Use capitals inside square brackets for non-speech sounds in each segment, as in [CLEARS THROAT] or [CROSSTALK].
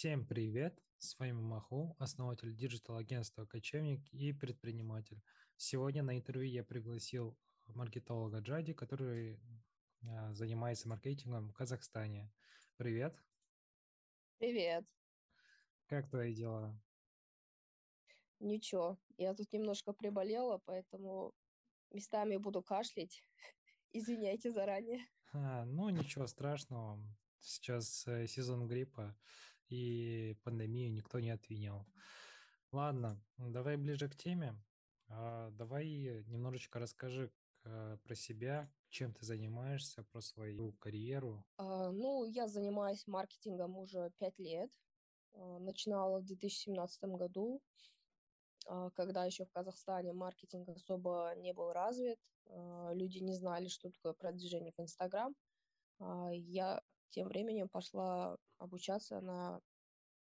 Всем привет! С вами Маху, основатель digital-агентства «Кочевник» и предприниматель. Сегодня на интервью я пригласил маркетолога Джади, который а, занимается маркетингом в Казахстане. Привет! Привет! Как твои дела? Ничего, я тут немножко приболела, поэтому местами буду кашлять. [LAUGHS] Извиняйте заранее. А, ну, ничего страшного. Сейчас э, сезон гриппа и пандемию никто не отвинил. Ладно, давай ближе к теме. А, давай немножечко расскажи э, про себя, чем ты занимаешься, про свою карьеру. А, ну, я занимаюсь маркетингом уже пять лет. А, начинала в 2017 году, когда еще в Казахстане маркетинг особо не был развит. Люди не знали, что такое продвижение в Инстаграм. Я тем временем пошла обучаться на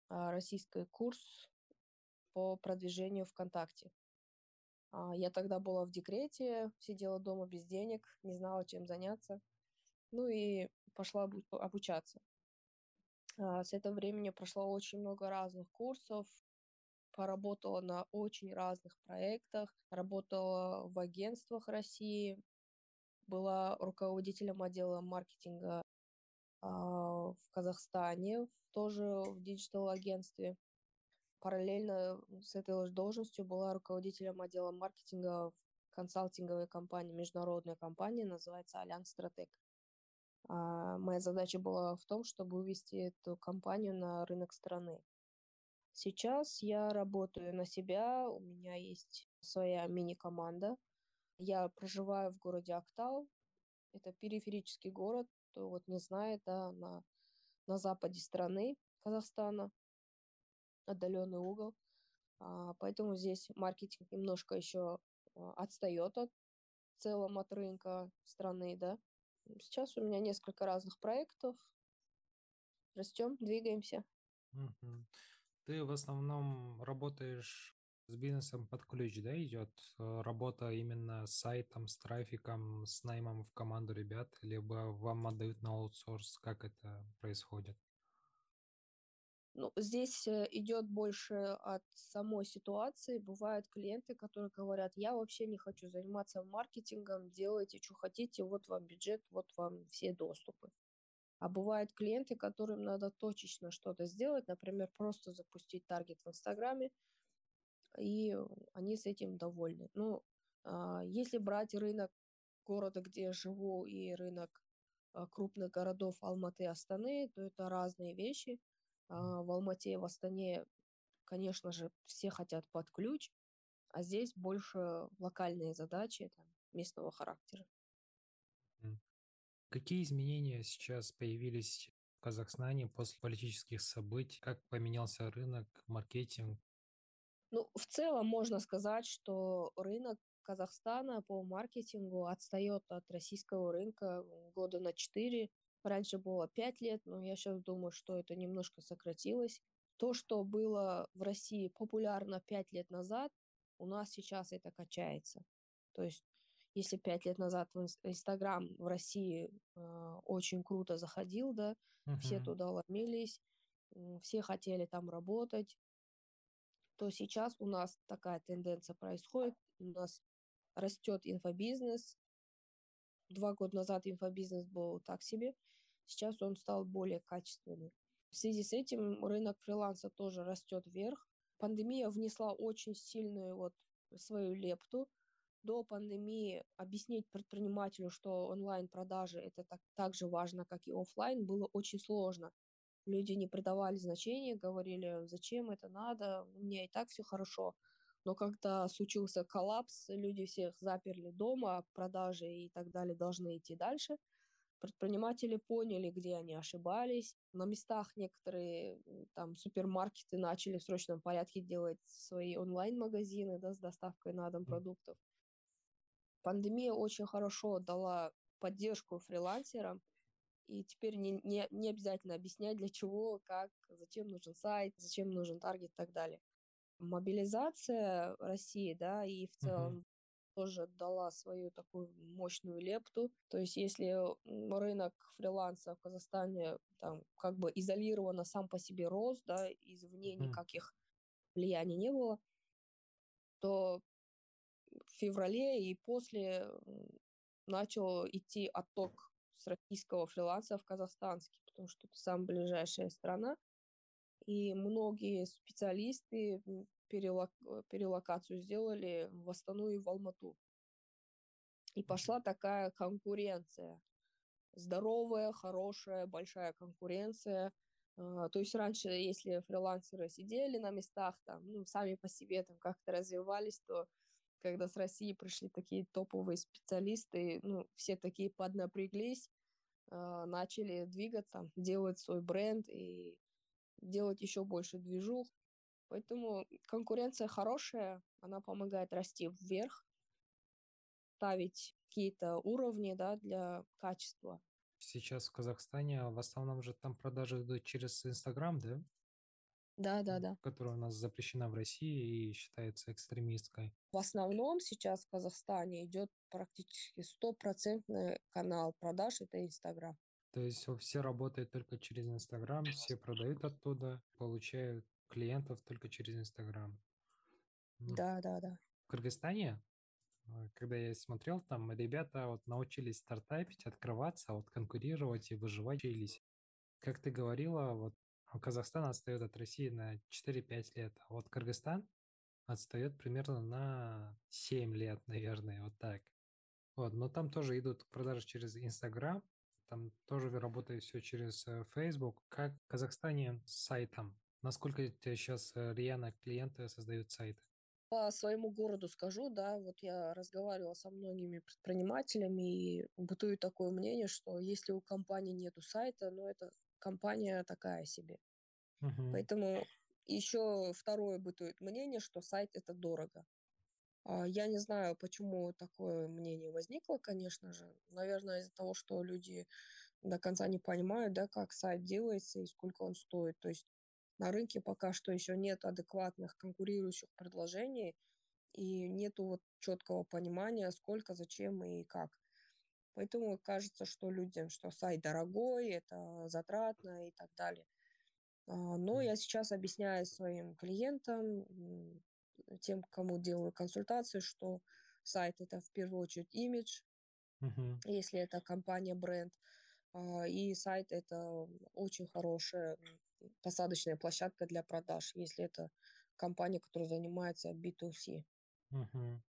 а, российский курс по продвижению ВКонтакте. А, я тогда была в декрете, сидела дома без денег, не знала, чем заняться. Ну и пошла обучаться. А, с этого времени прошло очень много разных курсов, поработала на очень разных проектах, работала в агентствах России, была руководителем отдела маркетинга в Казахстане, тоже в digital-агентстве. Параллельно с этой должностью была руководителем отдела маркетинга в консалтинговой компании, международная компания, называется Альянс Стратег. А моя задача была в том, чтобы вывести эту компанию на рынок страны. Сейчас я работаю на себя, у меня есть своя мини-команда. Я проживаю в городе Актау, это периферический город, кто вот не знает, да, на, на западе страны Казахстана, отдаленный угол. А, поэтому здесь маркетинг немножко еще а, отстает от в целом от рынка страны, да. Сейчас у меня несколько разных проектов. Растем, двигаемся. Ты в основном работаешь с бизнесом под ключ, да, идет э, работа именно с сайтом, с трафиком, с наймом в команду ребят, либо вам отдают на аутсорс, как это происходит? Ну, здесь э, идет больше от самой ситуации. Бывают клиенты, которые говорят, я вообще не хочу заниматься маркетингом, делайте, что хотите, вот вам бюджет, вот вам все доступы. А бывают клиенты, которым надо точечно что-то сделать, например, просто запустить таргет в Инстаграме, и они с этим довольны. Ну, а, если брать рынок города, где я живу, и рынок а, крупных городов Алматы и Астаны, то это разные вещи. А, в Алмате и в Астане, конечно же, все хотят под ключ, а здесь больше локальные задачи там, местного характера. Какие изменения сейчас появились в Казахстане после политических событий? Как поменялся рынок, маркетинг? Ну, в целом можно сказать, что рынок Казахстана по маркетингу отстает от российского рынка года на 4. Раньше было 5 лет, но я сейчас думаю, что это немножко сократилось. То, что было в России популярно 5 лет назад, у нас сейчас это качается. То есть если пять лет назад в Инстаграм в России э, очень круто заходил, да, uh-huh. все туда ломились, все хотели там работать, то сейчас у нас такая тенденция происходит. У нас растет инфобизнес. Два года назад инфобизнес был так себе. Сейчас он стал более качественным. В связи с этим рынок фриланса тоже растет вверх. Пандемия внесла очень сильную вот свою лепту. До пандемии объяснить предпринимателю, что онлайн-продажи это так, так же важно, как и офлайн, было очень сложно люди не придавали значения, говорили, зачем это надо, у меня и так все хорошо. Но когда случился коллапс, люди всех заперли дома, продажи и так далее должны идти дальше. Предприниматели поняли, где они ошибались. На местах некоторые там супермаркеты начали в срочном порядке делать свои онлайн-магазины да, с доставкой на дом продуктов. Пандемия очень хорошо дала поддержку фрилансерам, и теперь не, не, не обязательно объяснять, для чего, как, зачем нужен сайт, зачем нужен таргет и так далее. Мобилизация России, да, и в целом uh-huh. тоже дала свою такую мощную лепту. То есть если рынок фриланса в Казахстане там как бы изолированно сам по себе рос, да, извне mm. никаких влияний не было, то в феврале и после начал идти отток с российского фриланса в казахстанский, потому что это самая ближайшая страна. И многие специалисты перелок, перелокацию сделали в Астану и в Алмату. И пошла такая конкуренция. Здоровая, хорошая, большая конкуренция. А, то есть раньше, если фрилансеры сидели на местах, там, ну, сами по себе там как-то развивались, то когда с России пришли такие топовые специалисты, ну, все такие поднапряглись, э, начали двигаться, делать свой бренд и делать еще больше движух. Поэтому конкуренция хорошая, она помогает расти вверх, ставить какие-то уровни да, для качества. Сейчас в Казахстане в основном же там продажи идут через Инстаграм, да? Да, да, да. Которая у нас запрещена в России и считается экстремистской. В основном сейчас в Казахстане идет практически стопроцентный канал продаж – это Инстаграм. То есть все работают только через Инстаграм, все продают оттуда, получают клиентов только через Инстаграм. Да, да, да. В Кыргызстане, э, когда я смотрел, там ребята вот научились стартапить, открываться, вот конкурировать и выживать учились. Как ты говорила, вот Казахстан отстает от России на 4-5 лет, а вот Кыргызстан отстает примерно на 7 лет, [LAUGHS] наверное, вот так. Вот, но там тоже идут продажи через Инстаграм, там тоже работает все через э, Facebook. Как в Казахстане с сайтом? Насколько сейчас э, рьяно клиенты создают сайты? По своему городу скажу, да, вот я разговаривала со многими предпринимателями и бытует такое мнение, что если у компании нету сайта, ну это компания такая себе. Uh-huh. Поэтому еще второе бытует мнение, что сайт это дорого. А, я не знаю, почему такое мнение возникло, конечно же. Наверное, из-за того, что люди до конца не понимают, да, как сайт делается и сколько он стоит. То есть на рынке пока что еще нет адекватных конкурирующих предложений и нету вот четкого понимания, сколько, зачем и как. Поэтому кажется, что людям, что сайт дорогой, это затратно и так далее. А, но я сейчас объясняю своим клиентам, тем, кому делаю консультации, что сайт это в первую очередь имидж, uh-huh. если это компания бренд, а, и сайт это очень хорошая посадочная площадка для продаж, если это компания, которая занимается B2C. Uh-huh.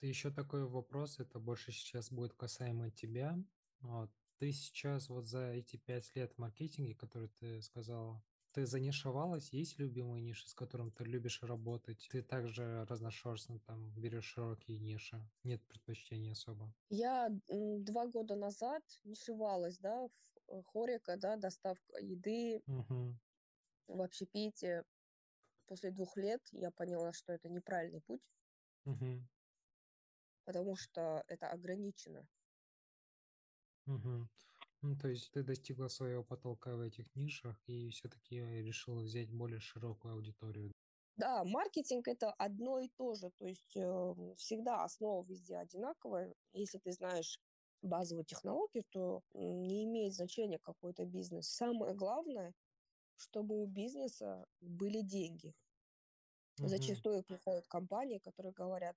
Еще такой вопрос, это больше сейчас будет касаемо тебя. Вот. Ты сейчас вот за эти пять лет в маркетинге, которые ты сказала, ты занишевалась? Есть любимые ниши, с которым ты любишь работать? Ты также разношерстно там берешь широкие ниши? Нет предпочтений особо? Я два года назад нишевалась, да, в хорика, да, доставка еды угу. в общепите. После двух лет я поняла, что это неправильный путь. Угу потому что это ограничено. Угу. Ну, то есть ты достигла своего потолка в этих нишах и все-таки решила взять более широкую аудиторию. Да, маркетинг это одно и то же. То есть э, всегда основа везде одинаковая. Если ты знаешь базовую технологию, то не имеет значения какой-то бизнес. Самое главное, чтобы у бизнеса были деньги. Угу. Зачастую приходят компании, которые говорят,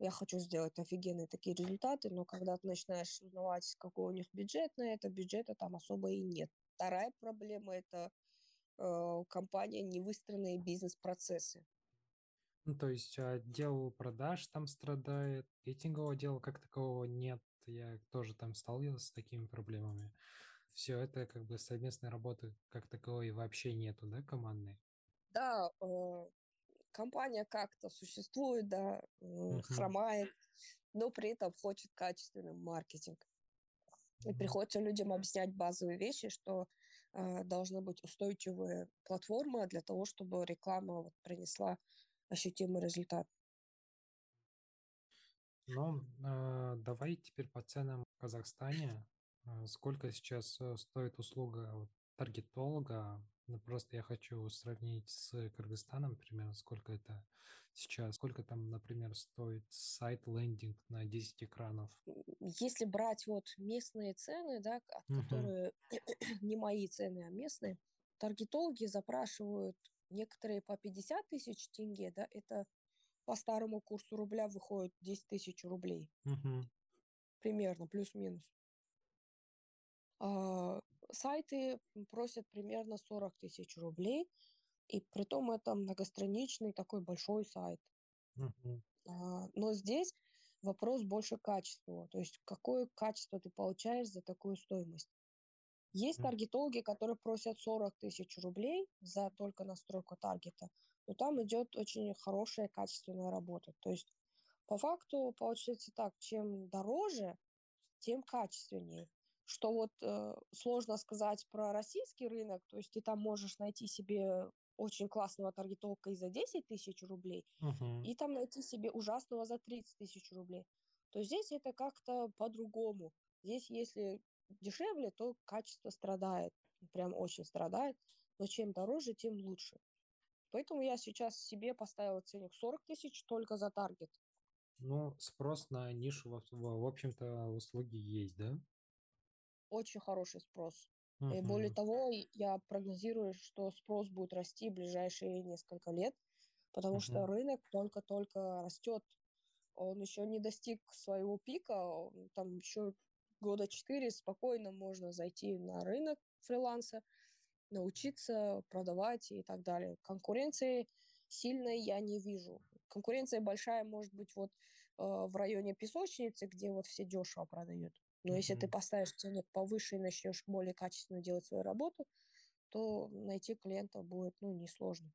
я хочу сделать офигенные такие результаты, но когда ты начинаешь узнавать, какой у них бюджет на это, бюджета там особо и нет. Вторая проблема – это э, компания невыстроенные бизнес-процессы. Ну, то есть отдел продаж там страдает, маркетингового отдела как такового нет. Я тоже там сталкивался с такими проблемами. Все это как бы совместной работы как таковой вообще нету, да, командной? Да, э, компания как-то существует, да, uh-huh. хромает, но при этом хочет качественный маркетинг. И приходится людям объяснять базовые вещи, что э, должна быть устойчивая платформа для того, чтобы реклама вот, принесла ощутимый результат. Ну, э, давай теперь по ценам в Казахстане. Э, сколько сейчас э, стоит услуга вот, таргетолога Ну, просто я хочу сравнить с Кыргызстаном примерно, сколько это сейчас, сколько там, например, стоит сайт-лендинг на 10 экранов. Если брать вот местные цены, да, Мгм. которые [CLEARS THROAT] не мои цены, а местные, таргетологи запрашивают некоторые по 50 тысяч тенге, да, это по старому курсу рубля выходит 10 тысяч рублей. Мгм. Примерно, плюс-минус. А, сайты просят примерно 40 тысяч рублей, и при том это многостраничный такой большой сайт. А, но здесь вопрос больше качества, то есть какое качество ты получаешь за такую стоимость. Есть таргетологи, которые просят 40 тысяч рублей за только настройку таргета, но там идет очень хорошая качественная работа. То есть по факту получается так, чем дороже, тем качественнее. Что вот э, сложно сказать про российский рынок, то есть ты там можешь найти себе очень классного таргетолога и за 10 тысяч рублей, Мгм. и там найти себе ужасного за 30 тысяч рублей. То здесь это как-то по-другому. Здесь, если дешевле, то качество страдает, прям очень страдает, но чем дороже, тем лучше. Поэтому я сейчас себе поставила ценник 40 тысяч только за таргет. Ну, спрос на нишу, в общем-то, услуги есть, да? Очень хороший спрос. И более того, я прогнозирую, что спрос будет расти в ближайшие несколько лет, потому что Мгм. рынок только-только растет. Он еще не достиг своего пика, там еще года четыре спокойно можно зайти на рынок фриланса, научиться продавать и так далее. Конкуренции сильной я не вижу. Конкуренция большая может быть вот э, в районе песочницы, где вот все дешево продают. Но если ты поставишь ценник повыше и начнешь более качественно делать свою работу, то найти клиента будет ну, несложно.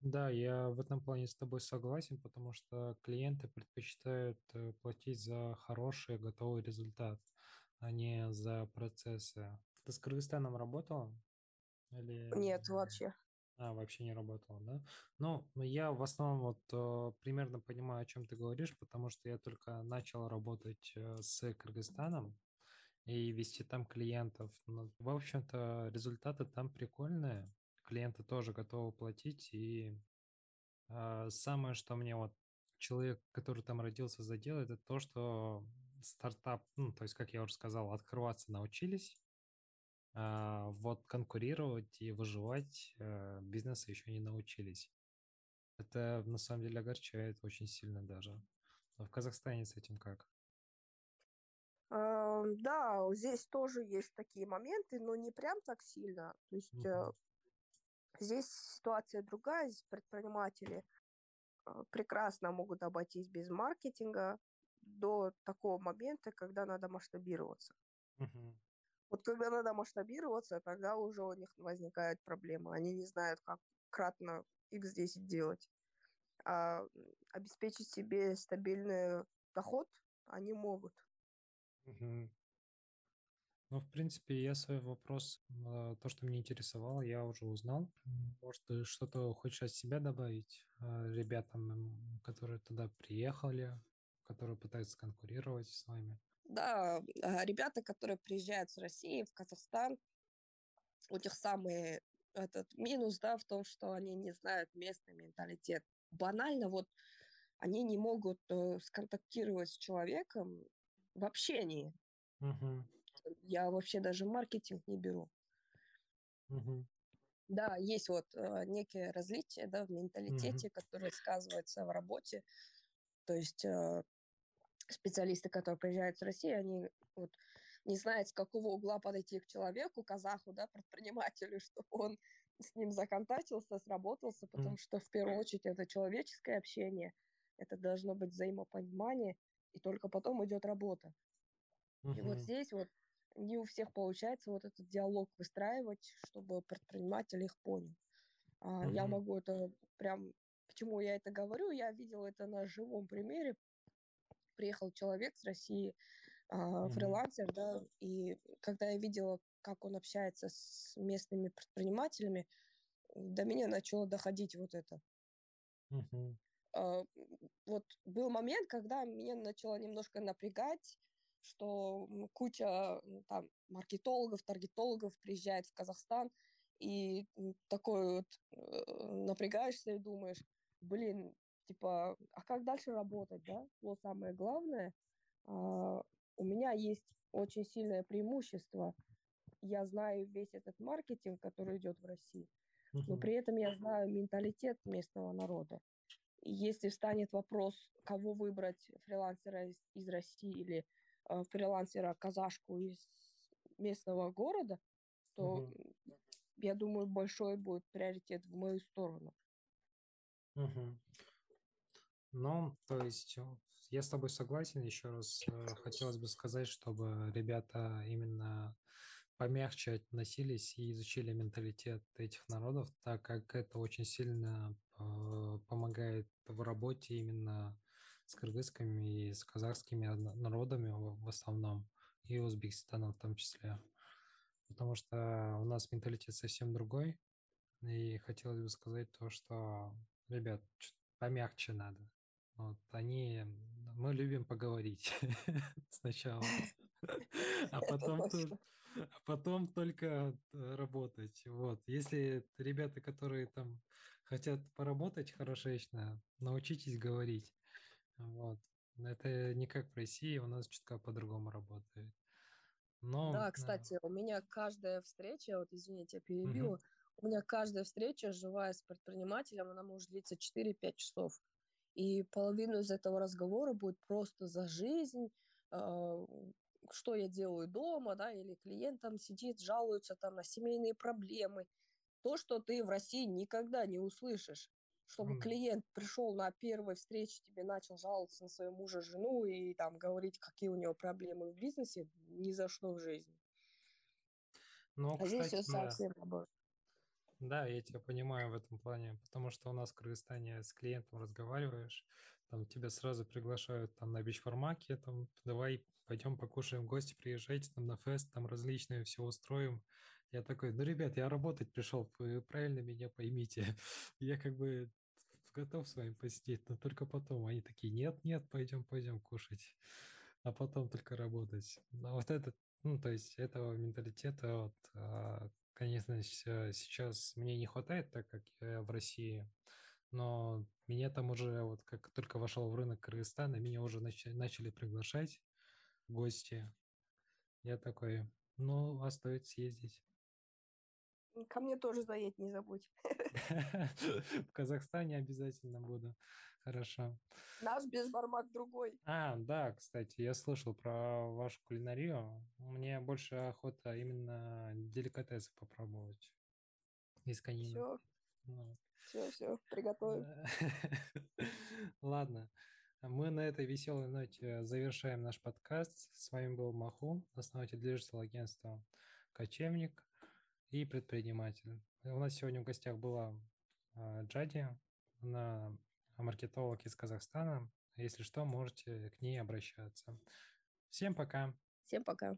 Да, я в этом плане с тобой согласен, потому что клиенты предпочитают э, платить за хороший готовый результат, а не за процессы. Ты с Кыргызстаном работала? Или Нет, вообще. А, вообще не работала, да? Ну, я в основном вот э, примерно понимаю, о чем ты говоришь, потому что я только начал работать э, с Кыргызстаном и вести там клиентов. Ну, в общем-то, результаты там прикольные. Клиенты тоже готовы платить, и а, Самое, что мне вот человек, который там родился, задел, это то, что стартап, ну, то есть, как я уже сказал, открываться научились, вот конкурировать и выживать э, бизнесы еще не научились. Это на самом деле огорчает очень сильно даже. А в Казахстане с этим как? А, Да, здесь тоже есть такие моменты, но не прям так сильно. То есть Мгм. здесь ситуация другая, здесь предприниматели э, прекрасно могут обойтись без маркетинга до такого момента, когда надо масштабироваться. Мгм. Вот когда надо масштабироваться, тогда уже у них возникают проблемы. Они не знают, как кратно x10 делать. А обеспечить себе стабильный доход они могут. Мгм. Ну, в принципе, я свой вопрос, э, то, что меня интересовало, я уже узнал. Может, ты что-то хочешь от себя добавить э, ребятам, которые туда приехали, которые пытаются конкурировать с вами? Да, а, ребята, которые приезжают с России в Казахстан, у них самый этот минус, да, в том, что они не знают местный менталитет. Банально вот они не могут э, сконтактировать с человеком в общении. Мгм. Я вообще даже маркетинг не беру. Мгм. Да, есть вот э, некие различия, да, в менталитете, которые сказываются в работе. То есть э, специалисты, которые приезжают с России, они вот не знают, с какого угла подойти к человеку, казаху, да, [LAUGHS] предпринимателю, чтобы он с ним законтактился, сработался, потому что в первую очередь это человеческое общение, это должно быть взаимопонимание, и только потом идет работа. И вот здесь вот не у всех получается вот этот диалог выстраивать, чтобы предприниматель их понял. А я Мгм. могу это прям... Почему я это говорю? Я видела это на живом примере. Приехал человек с России, а, фрилансер, да, и когда я видела, как он общается с местными предпринимателями, до меня начало доходить вот это. А, Вот был момент, когда меня начало немножко напрягать, что куча там маркетологов, таргетологов приезжает в Казахстан, и такой вот э, напрягаешься и думаешь, блин, типа, а как дальше работать, да? Но самое главное, а, у меня есть очень сильное преимущество. Я знаю весь этот маркетинг, который идет в России, но при этом я знаю менталитет местного народа. И если встанет вопрос, кого выбрать, фрилансера из, из России или э, фрилансера казашку из местного города, то угу. я думаю, большой будет приоритет в мою сторону. Угу. Ну, то есть я с тобой согласен. Еще раз э, хотелось бы сказать, чтобы ребята именно помягче относились и изучили менталитет этих народов, так как это очень сильно э, помогает в работе именно с кыргызскими и с казахскими народами в основном, и Узбекистаном в том числе. Потому что у нас менталитет совсем другой, и хотелось бы сказать то, что, ребят, помягче надо. Вот они, мы любим поговорить [LAUGHS] сначала, [LAUGHS] а потом, а потом только э, работать. Вот, если ребята, которые там хотят поработать хорошечно, научитесь говорить. Вот, это не как в России, у нас чутка по-другому работает. Но, да, кстати, у меня каждая встреча, вот извините, я перебила, угу. у меня каждая встреча живая с предпринимателем, она может длиться 4-5 часов. И половину из этого разговора будет просто за жизнь, а, что я делаю дома, да, или клиент там сидит, жалуется там на семейные проблемы. То, что ты в России никогда не услышишь. Чтобы mm. клиент пришел на первой встрече, тебе начал жаловаться на своего мужа, жену и там говорить, какие у него проблемы в бизнесе, ни за что в жизни. Ну, а кстати, здесь все совсем да. наоборот. Да, я тебя понимаю в этом плане, потому что у нас в Кыргызстане с клиентом разговариваешь, там тебя сразу приглашают там на бичфармаке, там давай пойдем покушаем гости, приезжайте там на фест, там различные все устроим. Я такой, ну, ребят, я работать пришел, вы правильно меня поймите. [LAUGHS] Я как бы готов с вами посидеть, но только потом. Они такие, нет, нет, пойдем, пойдем кушать. А потом только работать. Но вот этот, ну, то есть этого менталитета вот, а, Конечно, сейчас мне не хватает, так как я в России, но меня там уже, вот как только вошел в рынок Кыргызстана, меня уже начали приглашать в гости. Я такой, ну, а стоит съездить. Ко мне тоже заедь, не забудь. [LAUGHS] В Казахстане обязательно буду. Хорошо. Наш безбармак другой. А, да, кстати, я слышал про вашу кулинарию. Мне больше охота именно деликатесы попробовать из конины. Все, ну. все, все, приготовим. [LAUGHS] Ладно. Мы на этой веселой ноте завершаем наш подкаст. С вами был Маху, основатель digital агентства «Кочевник» и предприниматель. У нас сегодня в гостях была а, Джади. Она маркетолог из Казахстана. Если что, можете к ней обращаться. Всем пока. Всем пока.